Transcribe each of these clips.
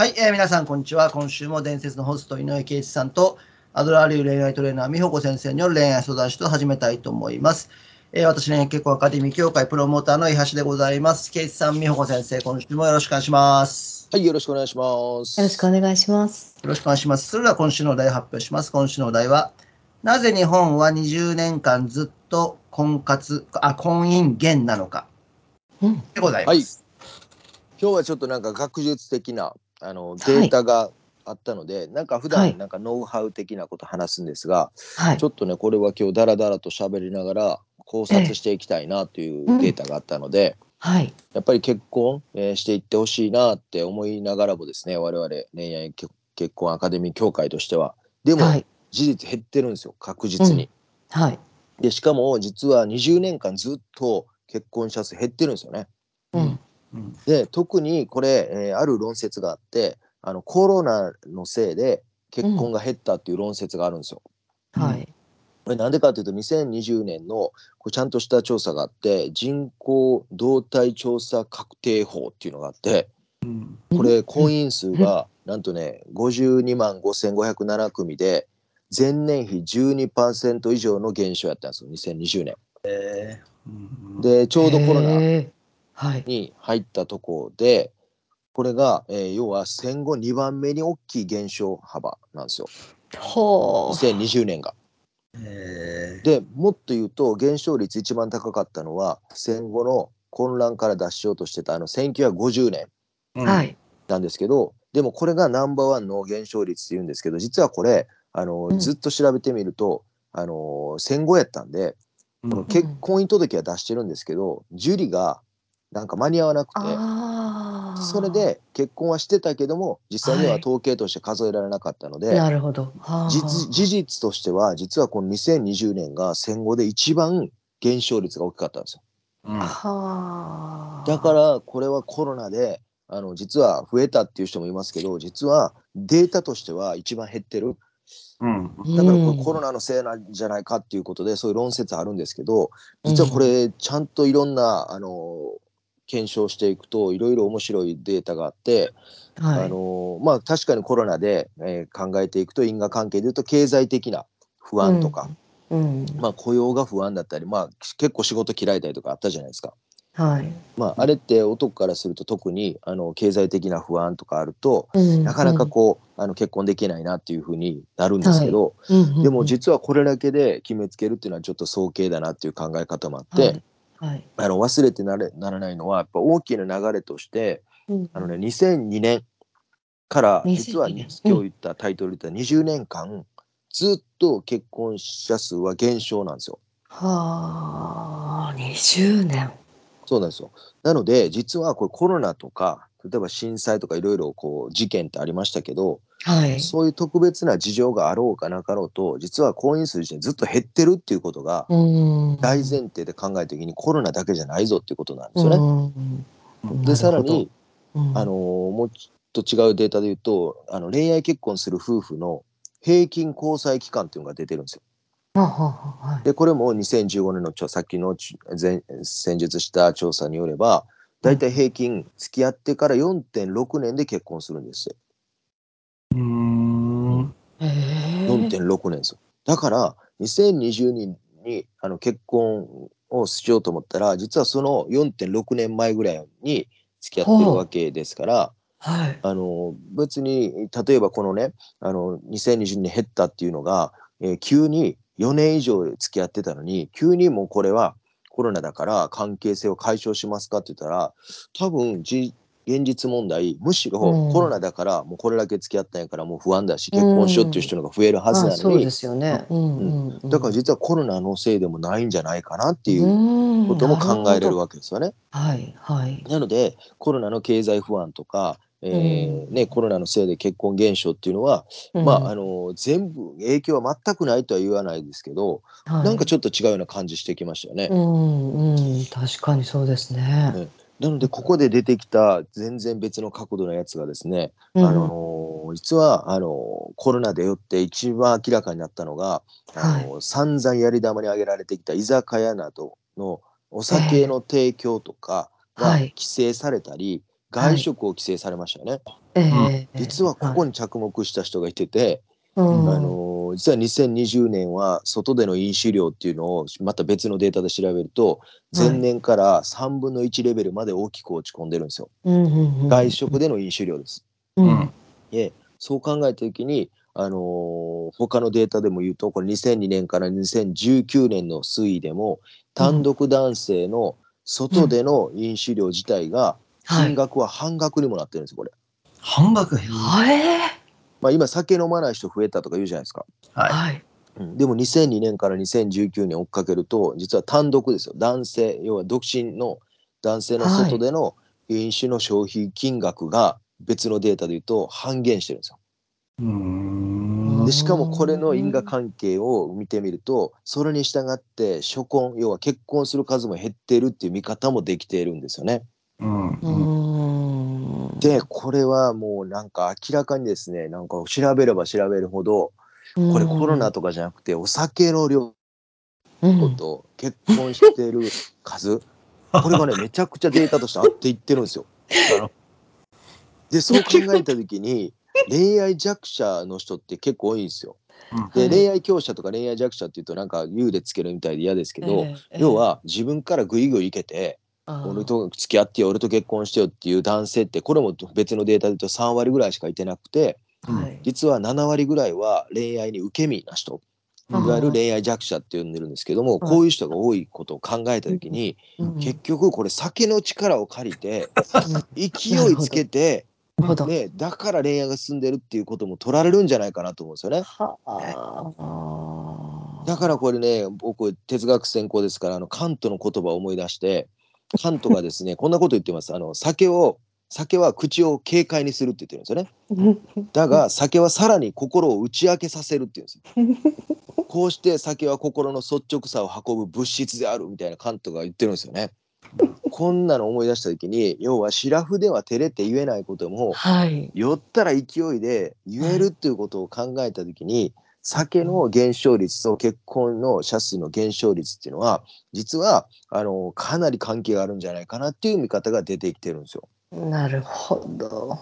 はい、えー皆さん、こんにちは。今週も伝説のホスト、井上圭一さんと、アドラー流恋愛トレーナー、美穂子先生による恋愛相談室を始めたいと思います。えー私、恋愛結婚アカデミー協会プロモーターの伊橋でございます。圭一さん、美穂子先生、今週もよろしくお願いします。はい、よろしくお願いします。よろしくお願いします。よろしくお願いします。それでは今週のお題を発表します。今週のお題は、なぜ日本は20年間ずっと婚活、あ、婚姻減なのかうん。でございます。今日はちょっとなんか学術的なあのデータがあったので、なんか普はい段なんかノウハウ的なこと話すんですが、はいちょ。っとねこれは今日ダラダラと喋りながら考察していきたいなというデータがあったので、はい。やっぱり結婚、えーしていってほしいなって思いながらもですね我々恋愛結結婚アカデミー協会としてはでもはい。事実減ってるんですよ確実に。はい。でしかも実は20年間ずっと結婚者数減ってるんですよね。うん。うん。で特にこれ、えーある論説があってあのコロナのせいで結婚が減ったっていう論説があるんですよ。はい。これなんでかというと2020年のこれちゃんとした調査があって人口動態調査確定法っていうのがあってうん。これ婚姻数がなんとね52万5507組で前年比12%以上の減少やったんですよ2020年。うん。でちょうどコロナはい。に入ったところでこれが、えー要は戦後2番目に大きい減少幅なんですよほう。2020年が。えでもっと言うと減少率一番高かったのは戦後の混乱から脱しようとしてたあの1950年ーはい。なんですけどでもこれがナンバーワンの減少率って言うんですけど実はこれあの、うんずっと調べてみるとあの戦後やったんでうんこの結婚姻届は出してるんですけど受理がなんか間に合わなくて。それ。で結婚はしてたけども実際にははい統計として数えられなかったので、なるほど。はあ実事実としては実はこの2020年が戦後で一番減少率が大きかったんですよ。うんはあ。だか。らこれはコロナであの実は増えたっていう人もいますけど実はデータとしては一番減ってるうんだからこうんれコロナのせいなんじゃないかっていうことでそういう論説あるんですけど実はこれちゃんといろんなあの検証していくといろいろ面白いデータがあってはい。あのまあ確かにコロナで、えー考えていくと因果関係でいうと経済的な不安とか、うん。まあ、雇用が不安だったり、まあ、結構仕事嫌いだりとかあったじゃないですか。はい。まあ、あれって男からすると特にあの経済的な不安とかあるとうんなかなかこう、あの結婚できないなっていうふうになるんですけど、うん。うんでも実はこれだけで決めつけるっていうのはちょっと早計だなっていう考え方もあって、はい。はい。あの忘れてなれならないのはやっぱ大きな流れとしてうんあのね、2002年から2002実は年今日言ったタイトルで言った20年間ずっと結婚者数は減少なんですよ。はあ。二十年。そうなんですよ。なので実はこれコロナとか例えば震災とかいろいろこう事件ってありましたけど、はい。そういう特別な事情があろうかなかろうと実は婚姻数自体ずっと減ってるっていうことがうん。大前提で考えた時にコロナだけじゃないぞっていうことなんですよね。でさらにうんあのーもうちょっと違うデータで言うとあの恋愛結婚する夫婦の平均交際期間っていうのが出てるんですよ。でこれも2015年のちょさっきのち前先日した調査によればだいたい平均付き合ってから4.6年で結婚するんですよ。うんへえ。4.6年ですよ。だから2020年にあの結婚をしようと思ったら実はその4.6年前ぐらいに付き合ってるわけですから。はい。あの別に例えばこのねあの2020年減ったっていうのが、えー急に4年以上付き合ってたのに急にもうこれはコロナだから関係性を解消しますかって言ったら多分じ現実問題むしろうんコロナだからもうこれだけ付き合ったんやからもう不安だし結婚しようっていう人の方が増えるはずなのに。だから実はコロナのせいでもないんじゃないかなっていううことも考えれるわ。わけですよね。はいはい。なのでコロナの経済不安とか、えーね、コロナのせいで結婚減少っていうのは、まああの全部影響は全くないとは言わないですけど、はい、なんかちょっと違うような感じしてきましたよね。うんうん。確かにそうですね。ね。なのでここで出てきた全然別の角度のやつがですね、うん。あの実はあのコロナでよって一番明らかになったのが、あの散々やり玉に挙げられてきた居酒屋などのお酒の提供とかがはい。規制されたり、外食を規制されましたよね。ええ。実はここに着目した人がいてて、うん。あの実は2020年は外での飲酒量っていうのをまた別のデータで調べると前年から3分の1レベルまで大きく落ち込んでるんですよ。外食での飲酒量です。うん。でそう考えた時に、あのー他のデータでも言うとこれ2002年から2019年の推移でも単独男性の外での飲酒量自体がはい金額は半額にもなってるんですよこれ。半額？へはいまあ、今酒飲まない人増えたとか言うじゃないですか。はい。はいうんでも2002年から2019年追っかけると実は単独ですよ男性要は独身の男性の外での飲酒の消費金額が別のデータで言うと半減してるんですよ。うーんでしかもこれの因果関係を見てみるとそれに従って初婚要は結婚する数も減っているっていう見方もできているんですよね。うん。うーん。でこれはもうなんか明らかにですねなんか調べれば調べるほどこれコロナとかじゃなくてお酒の量うん。と結婚している数。これがね めちゃくちゃデータとして合っていってるんですよ。でそう考えた時に恋愛弱者の人って結構多いんですよ。ではい。恋愛強者とか恋愛弱者っていうとなんか優でつけるみたいで嫌ですけど、ええ。要は自分からグイグイいけて俺と付き合ってよ俺と結婚してよっていう男性ってこれも別のデータで言うと3割ぐらいしかいてなくてはい。実は7割ぐらいは恋愛に受け身な人。いわゆる恋愛弱者って呼んでるんですけどもはい。こういう人が多いことを考えた時にうん結局これ酒の力を借りて 勢いつけてねだから恋愛が進んでるっていうことも取られるんじゃないかなと思うんですよね。はあ。だからこれね僕哲学専攻ですからあのカントの言葉を思い出してカントがですねこんなこと言ってます。あの酒を酒は口を軽快にするって言ってるんですよね。だが酒はさらに心を打ち明けさせるっていうんですよ。こうして酒は心の率直さを運ぶ物質であるみたいなカントが言ってるんですよね。こんなの思い出した時に要はシラフでは照れて言えないこともはい。酔ったら勢いで言えるっていうことを考えた時に、酒の減少率と結婚の者数の減少率っていうのは実はあのかなり関係があるんじゃないかなっていう見方が出てきてるんですよ。なるほど。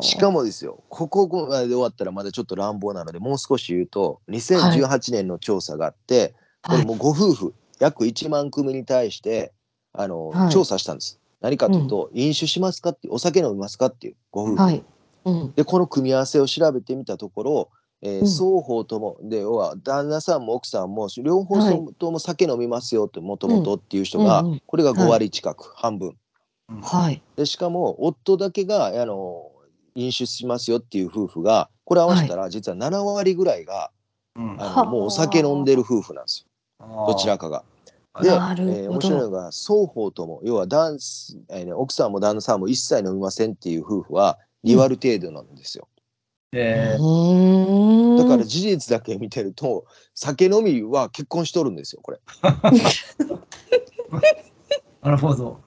しかもですよここまで終わったらまだちょっと乱暴なのでもう少し言うと2018年の調査があって、これもうご夫婦約1万組に対してあの、はい。調査したんです。何かというと、飲酒しますかっていうお酒飲みますかっていうご夫婦、はい。うん。でこの組み合わせを調べてみたところ、えーうん。双方ともで要は旦那さんも奥さんも両方はい。とも酒飲みますよってもともとっていう人が、うんうん。これが5はい。割近く、半分。はい。でしかも夫だけがあの飲酒しますよっていう夫婦がこれ合わせたら実は7割ぐらいが、うん。あはあ。のもうお酒飲んでる夫婦なんですよ。どちらかが。で、えなるほど。ー面白いのが双方とも要は男子、えーね奥さんも旦那さんも一切飲みませんっていう夫婦は2割程度なんですよ。えだから事実だけ見てると酒飲みは結婚しとるんですよこれ。なるほど。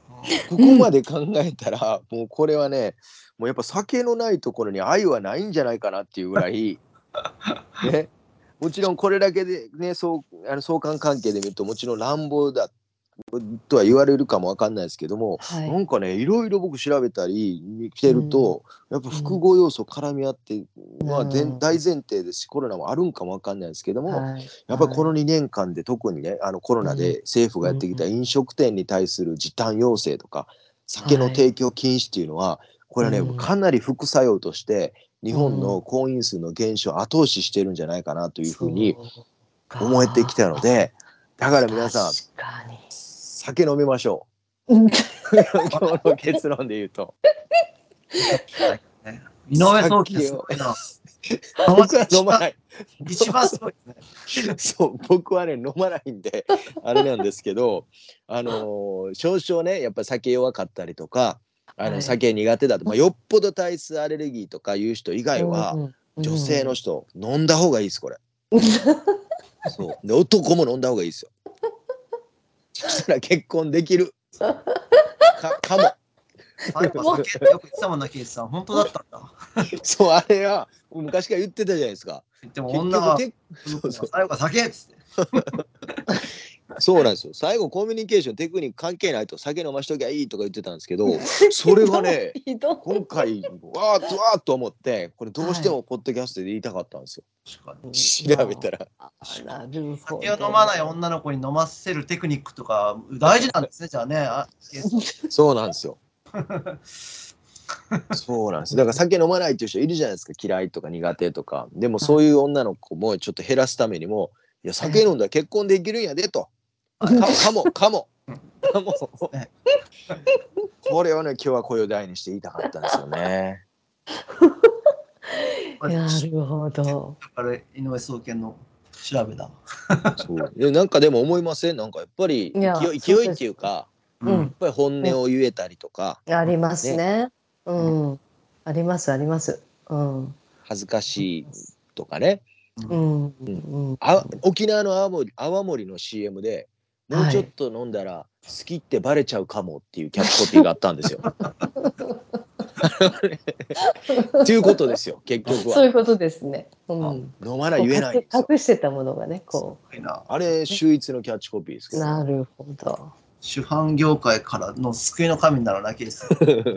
ここまで考えたら、もうこれはねもうやっぱ酒のないところに愛はないんじゃないかなっていうぐらい、ね、もちろんこれだけでねそうあの相関関係で見るともちろん乱暴だとは言われるかもわかんないですけども、はい。なんかねいろいろ僕調べたりしてると、やっぱ複合要素絡み合って、まあ、うん。全大前提ですしコロナもあるんかもわかんないですけども、はい。やっぱりこの2年間で特にねあのコロナで政府がやってきた飲食店に対する時短要請とか酒の提供禁止っていうのはこれはねうん。かなり副作用として日本の婚姻数の減少を後押ししてるんじゃないかなというふうに思えてきたのでだから皆さん酒飲みましょう。今日の結論で言うと。井上宗樹すごいな。僕は飲まない。一番すごいですね。そう僕はね飲まないんであれなんですけどあのー少々ねやっぱり酒弱かったりとかあのはい。酒苦手だと、まあ、よっぽど体質アレルギーとかいう人以外は、うんうん女性の人飲んだ方がいいですこれ。そうで男も飲んだ方がいいですよ。そしたら結婚できる。かかも。よく言ってたもんな、ケイスさん。本当だったんだ。そうあれは昔から言ってたじゃないですか。でも結女はそうそう最後は酒っつって。そうなんですよ最後コミュニケーションテクニック関係ないと酒飲ましときゃいいとか言ってたんですけど それがね。今回わーっとわーっと思ってこれどうしてもポッドキャストで言いたかったんですよ、確かに。調べたらあなるほど。酒を飲まない女の子に飲ませるテクニックとか大事なんですね、じゃあね。あそうなんですよ そうなんですだから酒飲まないっていう人いるじゃないですか嫌いとか苦手とかでもそういう女の子もちょっと減らすためにもいや酒飲んだら結婚できるんやでとかかもかもかもこれをね今日は声を大にして言いたかったんですよね なるほど。あれ、井上総研の調べだ。そうでなんかでも思いません？なんかやっぱりいや勢い勢いっていうかうやっぱり本音を言えたりとかありますね。うん。ありますあります。うん。恥ずかしいとかねうん。うん。あ沖縄の泡盛泡盛の CM でもうちょっと飲んだら好きってバレちゃうかもっていうキャッチコピーがあったんですよ。っていうことですよ結局は。そういうことですね。うん。飲まない言えない。隠してたものがね、こすごいなあれ秀逸のキャッチコピーですけう。ど。なるほど。主犯業界からの救いの神になるだけです。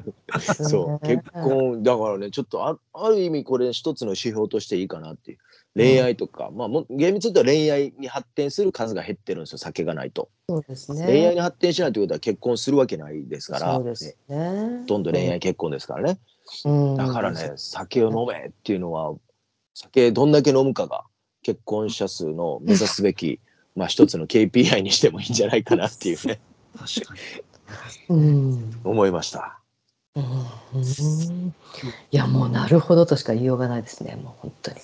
そう結婚だからねちょっとあある意味これ一つの指標としていいかなっていう恋愛とか、まあも厳密に言うと恋愛に発展する数が減ってるんですよ酒がないと、そうですね。恋愛に発展しないということは結婚するわけないですからそうですね。ほとんど恋愛結婚ですからね、うん。だからね酒を飲めっていうのは酒どんだけ飲むかが結婚者数の目指すべきまあ一つの KPI にしてもいいんじゃないかなっていうね確かに。うん。思いましたうん。いや、もうなるほどとしか言いようがないですね。もう本当に。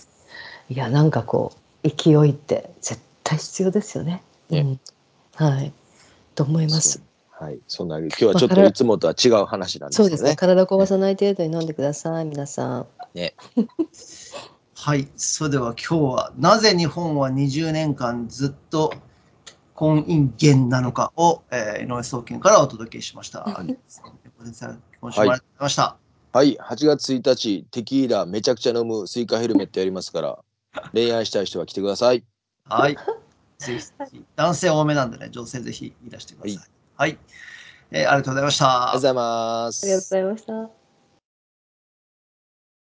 いや、なんかこう勢いって絶対必要ですよね。ねうん。はい。と思います。はいそんな今日はちょっといつもとは違う話なんですけどねそうですね。体壊さない程度に飲んでください、皆さん。はい、それでは今日はなぜ日本は20年間ずっと婚姻源なのかを、えー井上総研からお届けしました。今週もありがとうございました。はい、8月1日、テキーラめちゃくちゃ飲むスイカヘルメットやりますから、恋愛したい人は来てください。はい。ぜひぜひ男性多めなんでね、女性ぜひいらしてください。はい。えーありがとうございました。ありがとうございます。ありがとうございました。